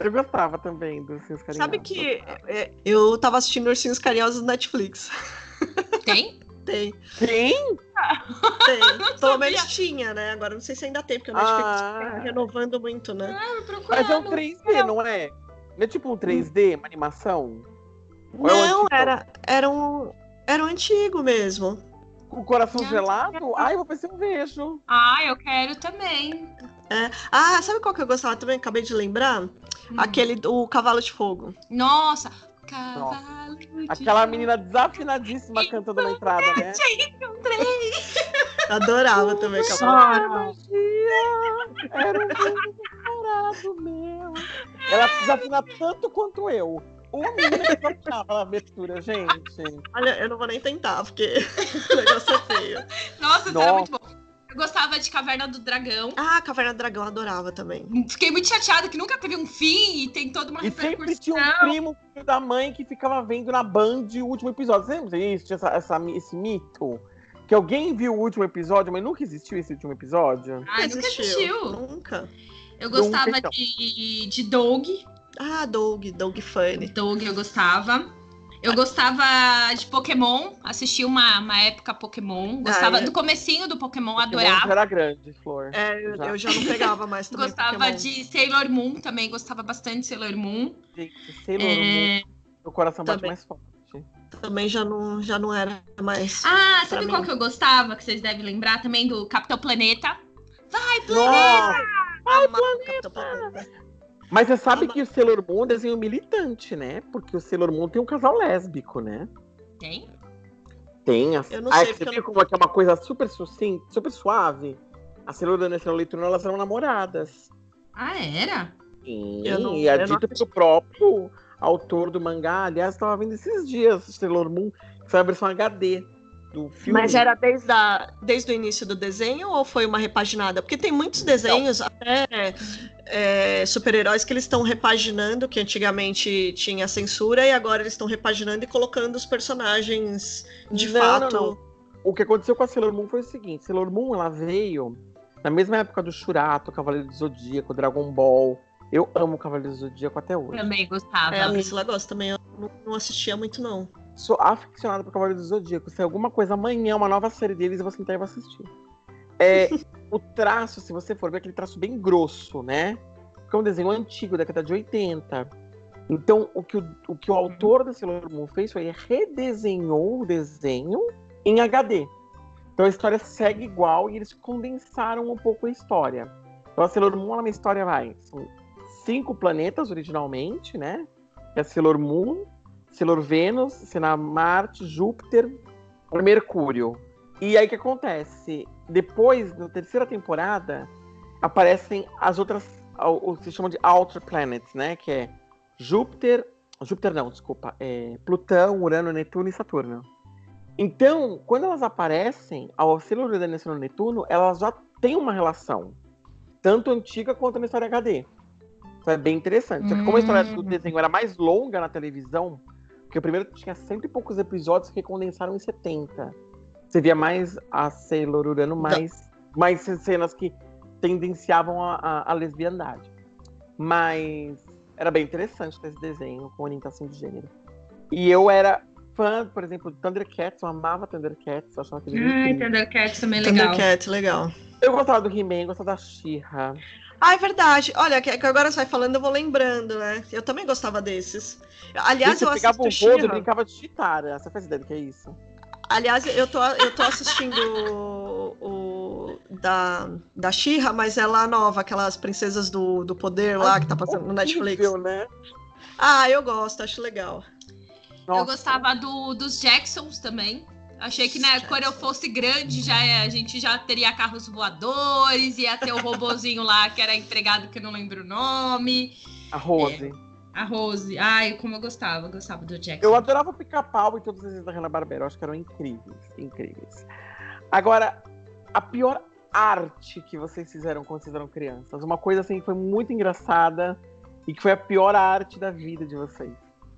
Eu gostava também dos seus carinhosos. Sabe que é, eu tava assistindo Ursinhos Carinhosos no Netflix. Tem? Tem, Quem? tem. Pelo menos tinha, né? Agora não sei se ainda tem, porque o Netflix Ah. tá renovando muito, né? Ah. Mas é um 3D, não é? Não é tipo um 3D, uma animação? É um Não, era, era um. Era um antigo mesmo. Com o coração Não, gelado? Ai, eu vou ver se eu vejo. Ah, eu quero também. Ah, sabe qual que eu gostava também? Acabei de lembrar. Hum. Aquele do Cavalo de Fogo. Nossa, cavalo de Aquela fogo. menina desafinadíssima cantando na entrada, né? Adorava também Cavalo. Era magia, era um decorado meu. Ela desafina tanto quanto eu. Uma menina que na abertura, gente. Olha, eu não vou nem tentar, porque o negócio é feio. Nossa, isso era muito bom. Eu gostava de Caverna do Dragão. Ah, Caverna do Dragão, adorava também. Fiquei muito chateada que nunca teve um fim e tem toda uma E sempre repercussão. tinha um primo da mãe que ficava vendo na Band o último episódio. Você lembra disso? Tinha essa, essa- esse mito? Que alguém viu o último episódio, mas nunca existiu esse último episódio? Ai, nunca existiu. Nunca. Eu gostava Nunca, então. de, de Doug. Ah, Doug, Doug Funny. Doug eu gostava. Eu gostava de Pokémon, assisti uma, uma época Pokémon. Gostava Ah, é. do comecinho do Pokémon, Pokémon adorava. já era grande, Flor. É, eu Já. eu já não pegava mais também. Gostava Pokémon. de Sailor Moon também, gostava bastante de Sailor Moon. Gente, Sailor É, Moon, meu coração bate Também. mais forte. Também já não, já não era mais. Ah, sabe mim. qual que eu gostava? Que vocês devem lembrar também do Capitão Planeta. Vai, Nossa! Amava Capitão Planeta. Mas você sabe que o Sailor Moon é um desenho militante, né? Porque o Sailor Moon tem um casal lésbico, né? Tem? Tem. A... Eu não Ah, sei, Você porque eu viu como é que é uma coisa super sucinta, super suave? A Sailor Moon e a Sailor Leitura, elas eram namoradas. Ah, era? Sim, Eu não- e é não dito pelo próprio autor do mangá. Aliás, estava vendo esses dias Sailor Moon, que foi a versão HD do filme. Mas era desde, a, desde o início do desenho ou foi uma repaginada? Porque tem muitos desenhos, até é, super-heróis, que eles estão repaginando, que antigamente tinha censura, e agora eles estão repaginando e colocando os personagens de Não, fato. não, não. O que aconteceu com a Sailor Moon foi o seguinte: Sailor Moon ela veio na mesma época do Shurato, Cavaleiro do Zodíaco, Dragon Ball. Eu amo Cavaleiro do Zodíaco até hoje. Também gostava. É, a Priscila gosta também, eu não, não assistia muito, não. Sou aficionado por Cavaleiro do Zodíaco. Se alguma coisa amanhã, uma nova série deles, eu vou sentar e vou assistir. É, o traço, se você for ver, é aquele traço bem grosso, né? Porque é um desenho antigo, década de 80. Então, o que o, o, que o autor da Sailor Moon fez foi redesenhou o desenho em HD. Então a história segue igual e eles condensaram um pouco a história. Então a Sailor Moon, ela é uma história, vai, são cinco planetas originalmente, né? É a Sailor Moon, Sailor Vênus, Sena Marte, Júpiter, Mercúrio. E aí o que acontece? Depois, na terceira temporada, aparecem as outras, o que se chama de Outer Planets, né? Que é Júpiter, Júpiter não, desculpa, é Plutão, Urano, Netuno e Saturno. Então, quando elas aparecem, ao Sailor Urano e Sailor Netuno, elas já têm uma relação, tanto antiga quanto na história HD. Isso é bem interessante. Só que como a história do Hum. desenho era mais longa na televisão, porque o primeiro tinha cento e poucos episódios que condensaram em 70. Você via mais a Sailor Urano, mais, mais cenas que tendenciavam a, a, a lesbiandade. Mas era bem interessante ter esse desenho com orientação de gênero. E eu era fã, por exemplo, de Thundercats, eu amava Thundercats, eu achava aquele Ai. Thundercats também é legal. Thundercat, legal. Eu gostava do He-Man, gostava da She-Ra. Ah, é verdade. Olha, que agora você vai falando, eu vou lembrando, né? Eu também gostava desses. Aliás, Você eu pegava um rodo e brincava de chitara. Você faz ideia do que é isso? Aliás, eu tô, eu tô assistindo o, o- da, da She-Ra, mas é lá nova, aquelas princesas do, do poder lá que tá passando no Netflix. Né? Ah, eu gosto, acho legal. Eu Nossa. gostava do, dos Jacksons também. Achei que né, quando eu fosse grande, já é- a gente já teria carros voadores, ia ter o robozinho lá que era empregado que eu não lembro o nome. A Rose. A Rose. Ai, como eu gostava, eu gostava do Jackson. Eu adorava pica-pau e todos esses da Hanna-Barbera. Eu acho que eram incríveis, incríveis. Agora, a pior arte que vocês fizeram quando vocês eram crianças. Uma coisa assim que foi muito engraçada e que foi a pior arte da vida de vocês.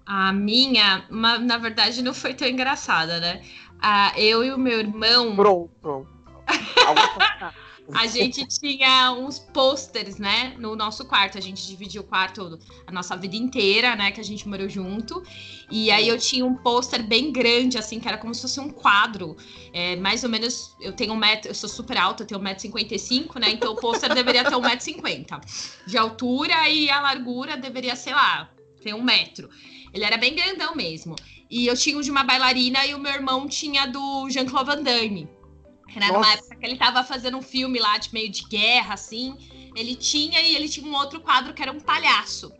A minha, na verdade, não foi tão engraçada, né? Ah, eu e o meu irmão, Pronto. A gente tinha uns posters, né, no nosso quarto. A gente dividiu o quarto a nossa vida inteira, né, que a gente morou junto. E aí eu tinha um pôster bem grande, assim, que era como se fosse um quadro. É, mais ou menos, eu tenho um metro, eu sou super alta, eu tenho 1,55m, né? Então o pôster deveria ter 1,50m de altura e a largura deveria, sei lá, ter um metro. Ele era bem grandão mesmo. E eu tinha o de uma bailarina e o meu irmão tinha do Jean-Claude Van Damme. Né? Numa época que ele tava fazendo um filme lá de meio de guerra, assim. Ele tinha e ele tinha um outro quadro que era um palhaço.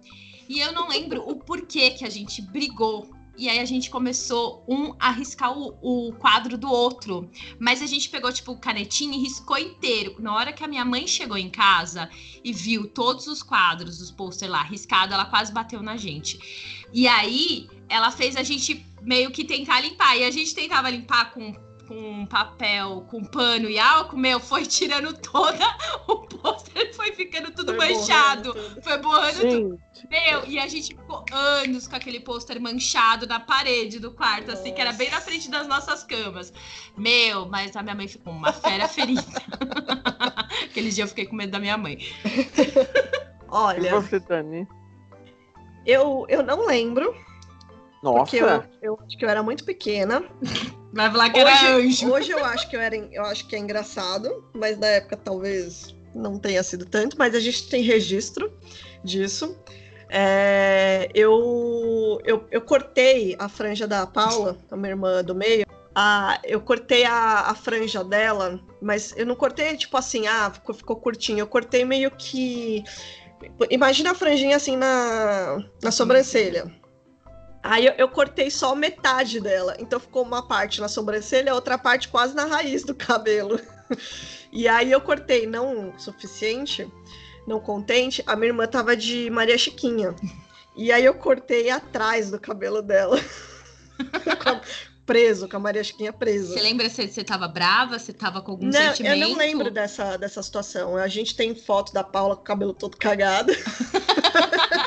E eu não lembro o porquê que a gente brigou. E aí a gente começou um a riscar o, o quadro do outro. Mas a gente pegou, tipo, canetinha e riscou inteiro. Na hora que a minha mãe chegou em casa e viu todos os quadros dos pôster lá riscado, ela quase bateu na gente. E aí ela fez a gente meio que tentar limpar. E a gente tentava limpar com, com papel, com pano e álcool, meu, foi tirando toda o pôster, foi ficando tudo Foi manchado. borrando tudo. Foi borrando tudo. Gente, Meu, e a gente ficou anos com aquele pôster manchado na parede do quarto, assim, que era bem na frente das nossas camas. Meu, mas a minha mãe ficou uma fera ferida. Aquele dia eu fiquei com medo da minha mãe. e Olha, você, Dani? eu, eu não lembro, Nossa, porque eu, eu acho que eu era muito pequena. Vai falar que era Hoje, anjo. hoje eu acho que eu era, eu acho que é engraçado, mas na época talvez não tenha sido tanto, mas a gente tem registro disso. É, eu, eu, eu cortei a franja da Paula, a minha irmã do meio. A, eu cortei a, a franja dela, mas eu não cortei tipo assim, ah, ficou, ficou curtinho. Eu cortei meio que. Imagina a franjinha assim na, na sobrancelha. Aí eu, eu cortei só metade dela. Então ficou uma parte na sobrancelha, outra parte quase na raiz do cabelo. E aí eu cortei não o suficiente, não contente, a minha irmã tava de Maria Chiquinha. E aí eu cortei atrás do cabelo dela. Preso, com a Maria Chiquinha presa. Você lembra se você tava brava, se tava com algum Não, eu sentimento? não lembro dessa, dessa situação. A gente tem foto da Paula com o cabelo todo cagado.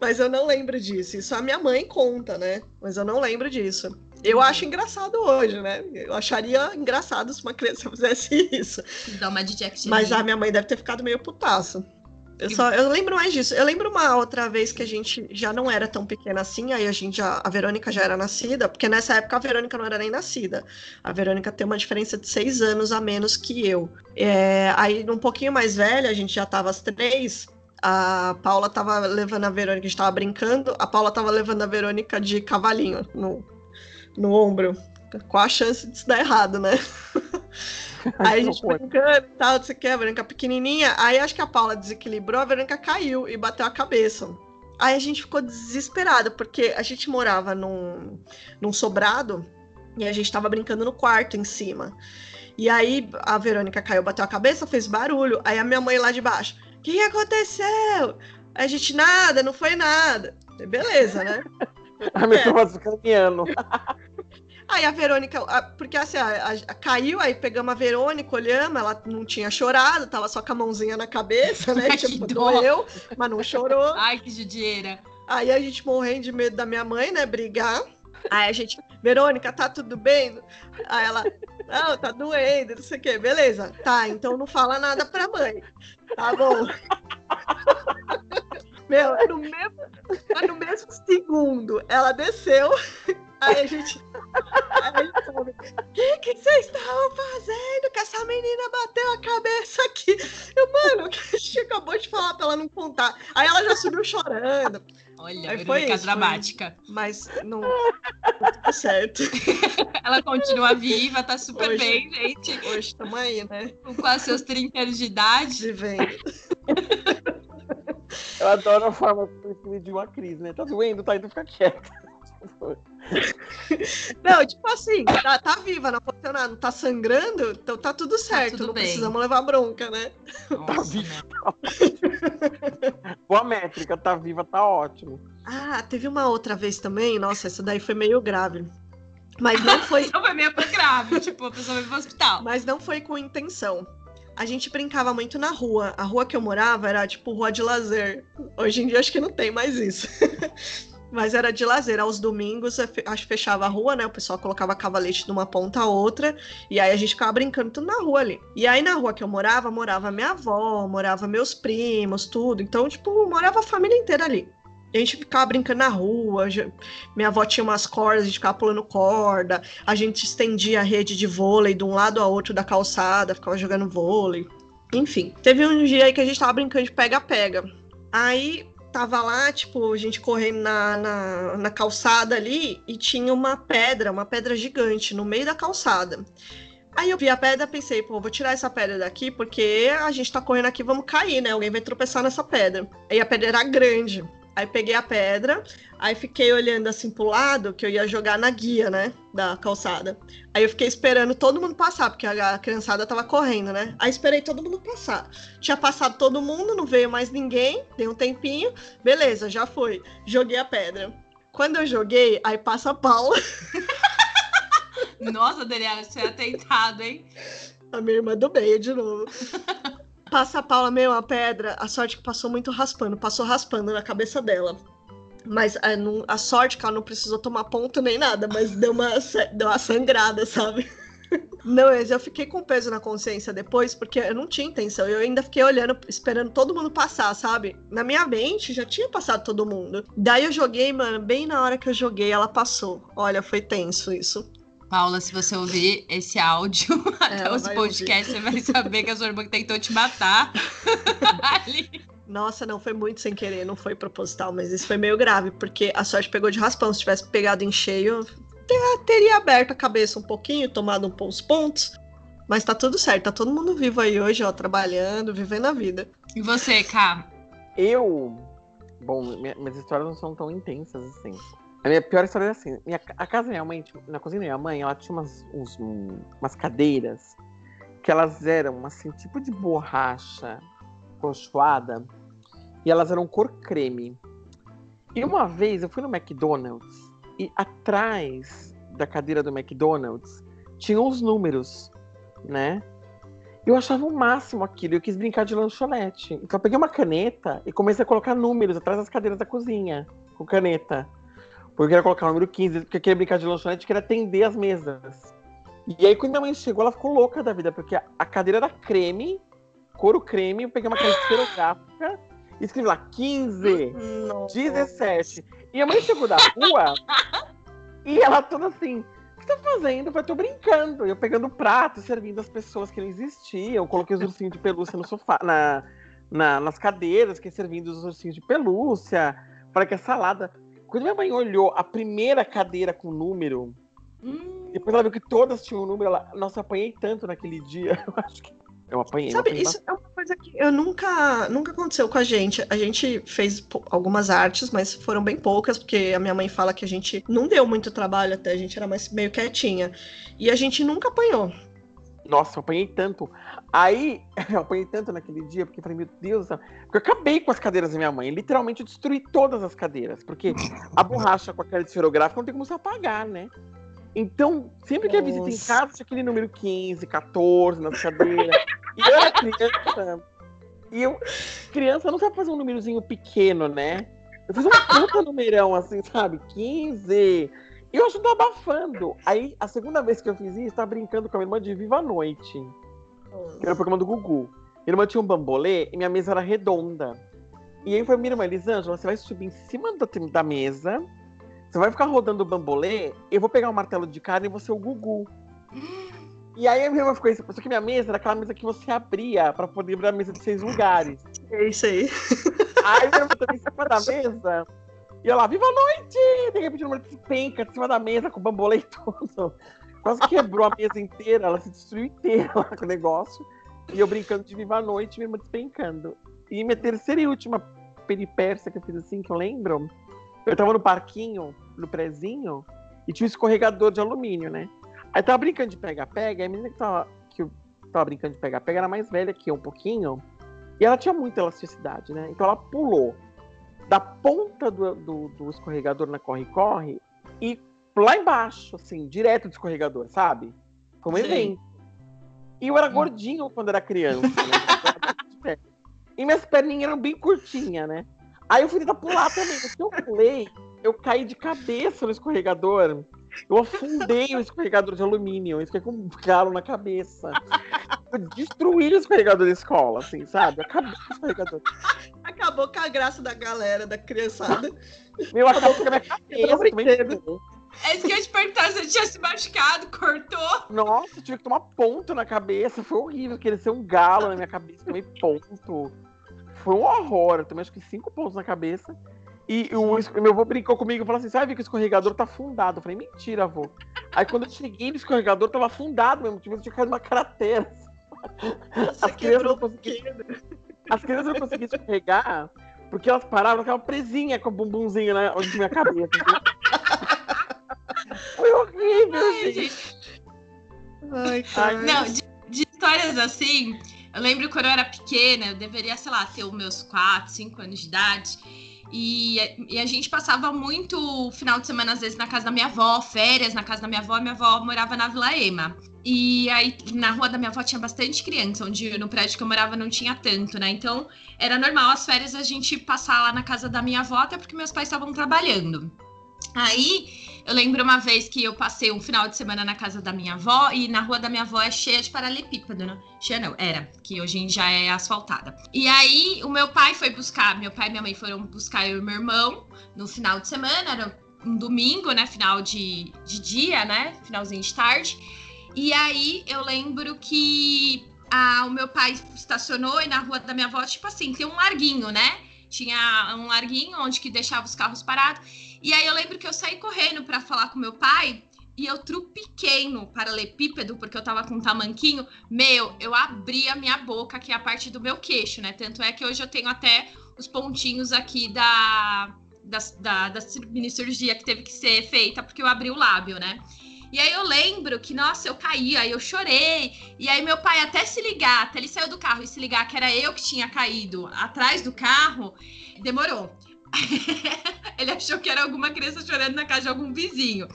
Mas eu não lembro disso. Isso a minha mãe conta, né? Mas eu não lembro disso. Eu acho engraçado hoje, né? Eu acharia engraçado se uma criança fizesse isso. Dá uma de Jack Mas a minha mãe deve ter ficado meio putaça. Eu, só, eu lembro mais disso. Eu lembro uma outra vez que a gente já não era tão pequena assim, aí a gente já, a Verônica já era nascida, porque nessa época a Verônica não era nem nascida. A Verônica tem uma diferença de seis anos a menos que eu. É, aí, um pouquinho mais velha, a gente já tava as três. A Paula tava levando a Verônica, a gente tava brincando, a Paula tava levando a Verônica de cavalinho no, no ombro. Qual a chance disso dar errado, né? Aí a gente brincando e tal, não sei o que, a Verônica pequenininha. Aí acho que a Paula desequilibrou, a Verônica caiu e bateu a cabeça. Aí a gente ficou desesperado, porque a gente morava num, num sobrado e a gente tava brincando no quarto em cima. E aí a Verônica caiu, bateu a cabeça, fez barulho. Aí a minha mãe lá de baixo, o que, aconteceu? A gente, nada, não foi nada. Beleza, né? A minha turma caminhando. Aí a Verônica, a- porque assim, a- a- caiu, aí pegamos a Verônica, olhamos, ela não tinha chorado, tava só com a mãozinha na cabeça, né? Ai, tipo, doeu, mas não chorou. Ai, que judiaira. Aí a gente morrendo de medo da minha mãe, né? Brigar. Aí a gente, Verônica, tá tudo bem? Aí ela, não, tá doendo, não sei o quê. Beleza, tá, então não fala nada pra mãe. Tá bom. Meu, no mesmo, no mesmo segundo, ela desceu Aí a gente. O que, que vocês estavam fazendo? Que essa menina bateu a cabeça aqui. Eu, mano, a gente acabou de falar pra ela não contar. Aí ela já subiu chorando. Olha, Aí foi isso, dramática. Foi... Mas não, tudo certo. Ela continua viva, tá super hoje, bem, gente. Hoje estamos aí, né? Com quase seus 30 anos de idade. Vivendo. Eu adoro a forma de uma crise, né? Tá doendo, tá indo ficar quieto. Não, tipo assim, tá, tá viva, não aconteceu nada, não tá sangrando, então tá tudo tá certo, tá tudo não bem. precisamos levar bronca, né? Nossa, tá viva. Tá Boa métrica, tá viva, tá ótimo. Ah, teve uma outra vez também, nossa, essa daí foi meio grave. Mas não foi. não foi meio grave, tipo, a pessoa veio pro hospital. Mas não foi com intenção. A gente brincava muito na rua. A rua que eu morava era tipo rua de lazer. Hoje em dia acho que não tem mais isso. Mas era de lazer. Aos domingos, acho que fechava a rua, né? O pessoal colocava cavalete de uma ponta a outra. E aí a gente ficava brincando tudo na rua ali. E aí na rua que eu morava, morava minha avó, morava meus primos, tudo. Então, tipo, morava a família inteira ali. A gente ficava brincando na rua, minha avó tinha umas cordas, a gente ficava pulando corda, a gente estendia a rede de vôlei de um lado a outro da calçada, ficava jogando vôlei. Enfim, teve um dia aí que a gente tava brincando de pega-pega. Aí tava lá, tipo, a gente correndo na, na, na, calçada ali e tinha uma pedra, uma pedra gigante no meio da calçada. Aí eu vi a pedra pensei, pô, vou tirar essa pedra daqui porque a gente tá correndo aqui, vamos cair, né? Alguém vai tropeçar nessa pedra. Aí a pedra era grande. Aí peguei a pedra, aí fiquei olhando assim pro lado, que eu ia jogar na guia, né? Da calçada. Aí eu fiquei esperando todo mundo passar, porque a criançada tava correndo, né? Aí esperei todo mundo passar. Tinha passado todo mundo, não veio mais ninguém, dei um tempinho. Beleza, já foi. Joguei a pedra. Quando eu joguei, aí passa a Paula. Nossa, Daniela, você é atentado, hein? A minha irmã do meio de novo. Passa a Paula meio uma pedra, a sorte que passou muito raspando, passou raspando na cabeça dela. Mas a, é, a sorte que ela não precisou tomar ponto nem nada, mas deu uma, deu uma sangrada, sabe? Não, eu fiquei com peso na consciência depois, porque eu não tinha intenção. Eu ainda fiquei olhando, esperando todo mundo passar, sabe? Na minha mente já tinha passado todo mundo. Daí eu joguei, mano, bem na hora que eu joguei, ela passou. Olha, foi tenso isso. Paula, se você ouvir esse áudio é, até os podcasts, você vai saber que a sua irmã tentou te matar. Nossa, não, foi muito sem querer, não foi proposital, mas isso foi meio grave, porque a sorte pegou de raspão. Se tivesse pegado em cheio, teria aberto a cabeça um pouquinho, tomado uns pontos. Mas tá tudo certo, tá todo mundo vivo aí hoje, ó, trabalhando, vivendo a vida. E você, Ká? Eu. Bom, minhas histórias não são tão intensas assim. A minha pior história é assim: minha, a casa da minha mãe, na cozinha da minha mãe, ela tinha umas, uns, umas cadeiras que elas eram assim, tipo de borracha colchoada e elas eram cor creme. E uma vez eu fui no McDonald's e atrás da cadeira do McDonald's tinha os números, né? Eu achava o máximo aquilo, eu quis brincar de lanchonete. Então eu peguei uma caneta e comecei a colocar números atrás das cadeiras da cozinha, com caneta. Porque eu queria colocar o número 15, porque eu queria brincar de lanchonete, queria atender as mesas. E aí, quando minha mãe chegou, ela ficou louca da vida, porque a cadeira era creme, couro creme, eu peguei uma caneta esferográfica e escrevi lá 15, Nossa. 17. E a mãe chegou da rua e ela toda assim, o que você tá fazendo? Eu falei, tô brincando. Eu pegando prato, servindo as pessoas que não existiam. Eu coloquei os ursinhos de pelúcia no sofá, na, na, nas cadeiras, que servindo os ursinhos de pelúcia. Falei que é salada. Quando minha mãe olhou a primeira cadeira com número, hum. depois ela viu que todas tinham um número, ela, nossa, eu apanhei tanto naquele dia. Eu acho que eu apanhei. Sabe, eu apanhei isso é uma coisa que eu nunca, nunca aconteceu com a gente. A gente fez algumas artes, mas foram bem poucas, porque a minha mãe fala que a gente não deu muito trabalho até, a gente era mais meio quietinha. E a gente nunca apanhou. Nossa, eu apanhei tanto. Aí, eu apanhei tanto naquele dia, porque eu falei, meu Deus, porque eu acabei com as cadeiras da minha mãe. Literalmente, eu destruí todas as cadeiras. Porque a borracha com aquela esferográfica não tem como você apagar, né? Então, sempre que a visita em casa, tinha aquele número 15, 14 nas cadeiras. e eu era criança. E eu, criança, não sabe fazer um númerozinho pequeno, né? Eu fiz um puta numerão, assim, sabe? 15. E eu acho que tô abafando. Aí, a segunda vez que eu fiz isso, tava brincando com a minha irmã de Viva a Noite. Que era o programa do Gugu. Minha irmã tinha um bambolê e minha mesa era redonda. E aí foi minha irmã, Elisângela, você vai subir em cima da, da mesa, Você vai ficar rodando o bambolê, eu vou pegar o um martelo de carne e você o Gugu. E aí a minha irmã ficou isso. Só que minha mesa era aquela mesa que você abria pra poder abrir a mesa de seis lugares. É isso aí. Aí minha irmã também em cima da mesa. E ela, viva a noite! De repente, uma penca de cima da mesa com bambolê e tudo. Quase quebrou a mesa inteira, ela se destruiu inteira lá com o negócio. E eu brincando de viva a noite, irmã despencando. E minha terceira e última peripécia que eu fiz assim, que eu lembro, eu tava no parquinho, no prezinho, e tinha um escorregador de alumínio, né? Aí tava brincando de pega-pega, e a menina que tava, que tava brincando de pega-pega era mais velha que eu um pouquinho, e ela tinha muita elasticidade, né? Então ela pulou da ponta do, do, do escorregador na corre-corre e lá embaixo, assim, direto do escorregador, sabe? Foi um evento. E eu era gordinho quando era criança, né? e minhas perninhas eram bem curtinhas, né? Aí eu fui tentar pular também. Porque eu pulei, eu caí de cabeça no escorregador. Eu afundei o escorregador de alumínio. Eu fiquei com um galo na cabeça. Eu destruí o escorregador da escola, assim, sabe? Acabou o escorregador. Acabou com a graça da galera, da criançada. Meu, acabou com a minha cabeça. É isso que eu ia te perguntar, você tinha se machucado, cortou? Nossa, tive que tomar ponto na cabeça. Foi horrível, ser um galo na minha cabeça, tomei ponto. Foi um horror. Eu tomei acho que cinco pontos na cabeça. E o meu avô brincou comigo e falou assim: sabe que o escorregador tá afundado? Eu falei, mentira, avô. Aí quando eu cheguei no escorregador, tava afundado mesmo, tipo, eu tinha caído numa cratera. As não conseguiam, as crianças não conseguiam escorregar porque elas paravam, ficavam presinhas com o bumbumzinho né, onde minha cabeça. Foi horrível, Ai, gente. Ai, cara. Não, de, de, histórias assim, eu lembro quando eu era pequena, eu deveria, sei lá, ter os meus 4, 5 anos de idade. E, e, a gente passava muito final de semana, às vezes, na casa da minha avó, férias na casa da minha avó. Minha avó morava na Vila Ema. E aí, na rua da minha avó tinha bastante criança, onde no prédio que eu morava não tinha tanto, né? Então, era normal as férias a gente passar lá na casa da minha avó, até porque meus pais estavam trabalhando. Aí, eu lembro uma vez que eu passei um final de semana na casa da minha avó e na rua da minha avó é cheia de paralelepípedo, né? Cheia não, era, que hoje já é asfaltada. E aí o meu pai foi buscar, meu pai e minha mãe foram buscar eu e meu irmão no final de semana, era um domingo, né? Final de, de dia, né? Finalzinho de tarde. E aí eu lembro que a, o meu pai estacionou e na rua da minha avó, tipo assim, tem um larguinho, né? Tinha um larguinho onde que deixava os carros parados. E aí eu lembro que eu saí correndo para falar com meu pai e eu trupiquei no paralelepípedo, porque eu tava com um tamanquinho. Meu, eu abri a minha boca, que é a parte do meu queixo, né? Tanto é que hoje eu tenho até os pontinhos aqui da, da, da, da mini cirurgia que teve que ser feita, porque eu abri o lábio, né? E aí eu lembro que, nossa, eu caí, aí eu chorei. E aí meu pai até se ligar, até ele saiu do carro e se ligar que era eu que tinha caído atrás do carro, demorou. ele achou que era alguma criança chorando na casa de algum vizinho.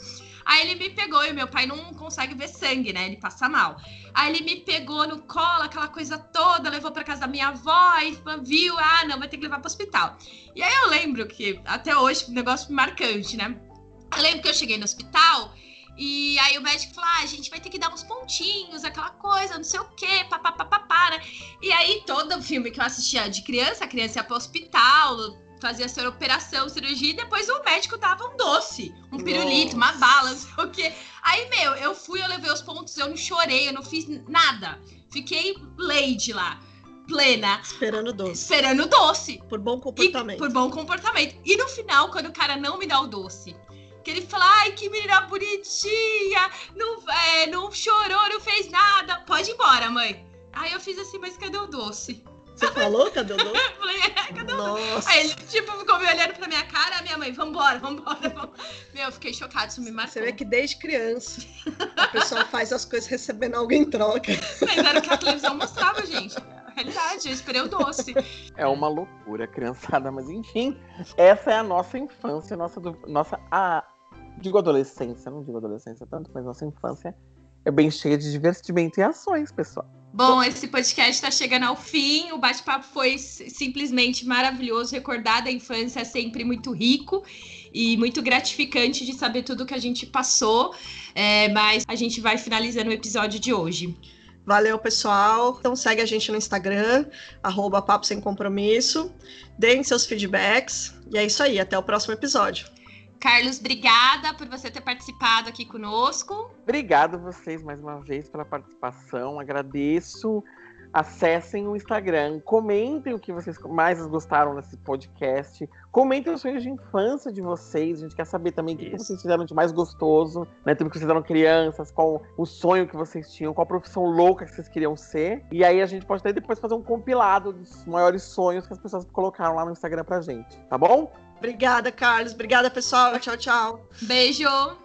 Aí ele me pegou e meu pai não consegue ver sangue, né? Ele passa mal. Aí ele me pegou no colo, aquela coisa toda, levou para casa da minha avó e viu, ah, não, vai ter que levar para hospital. E aí eu lembro que até hoje um negócio marcante, né? Eu lembro que eu cheguei no hospital e aí o médico falou: ah, a gente vai ter que dar uns pontinhos, aquela coisa, não sei o quê, papapá, né? E aí todo filme que eu assistia de criança, a criança ia pro hospital, fazia essa operação, cirurgia, e depois o médico dava um doce, um Nossa. pirulito, uma bala, não sei o quê. Aí, meu, eu fui, eu levei os pontos, eu não chorei, eu não fiz nada. Fiquei lady lá, plena. Esperando doce. Esperando doce. Por bom comportamento. E, por bom comportamento. E no final, quando o cara não me dá o doce, que ele fala, ai, que menina bonitinha, não, é, não chorou, não fez nada, pode ir embora, mãe. Aí eu fiz assim, mas cadê o doce? Você falou? Cadê o doce? Falei, é, cadê o doce? Aí ele, tipo, ficou me olhando pra minha cara, a minha mãe, vambora, vambora, vambora. Meu, eu fiquei chocado, isso me marcou. Você vê que desde criança a pessoa faz as coisas recebendo algo em troca. Mas era o que a televisão mostrava, gente. realidade, eu esperei o doce. É uma loucura, criançada, mas enfim, essa é a nossa infância, nossa, nossa a, digo adolescência, não digo adolescência tanto, mas nossa infância é bem cheia de divertimento e ações, pessoal. Bom, esse podcast está chegando ao fim. O bate-papo foi simplesmente maravilhoso. Recordar da infância é sempre muito rico e muito gratificante de saber tudo que a gente passou. É, mas a gente vai finalizando o episódio de hoje. Valeu, pessoal. Então segue a gente no Instagram, arroba Papo Sem Compromisso. Deem seus feedbacks. E é isso aí. Até o próximo episódio. Carlos, obrigada por você ter participado aqui conosco. Obrigado vocês mais uma vez pela participação. Agradeço acessem o Instagram, comentem o que vocês mais gostaram nesse podcast, comentem os sonhos de infância de vocês, a gente quer saber também o que, vocês fizeram de mais gostoso, né? Tudo que vocês eram crianças, qual o sonho que vocês tinham, qual a profissão louca que vocês queriam ser. E aí a gente pode até depois fazer um compilado dos maiores sonhos que as pessoas colocaram lá no Instagram pra gente, tá bom? Obrigada, Carlos. Obrigada, pessoal. Tchau, tchau. Beijo.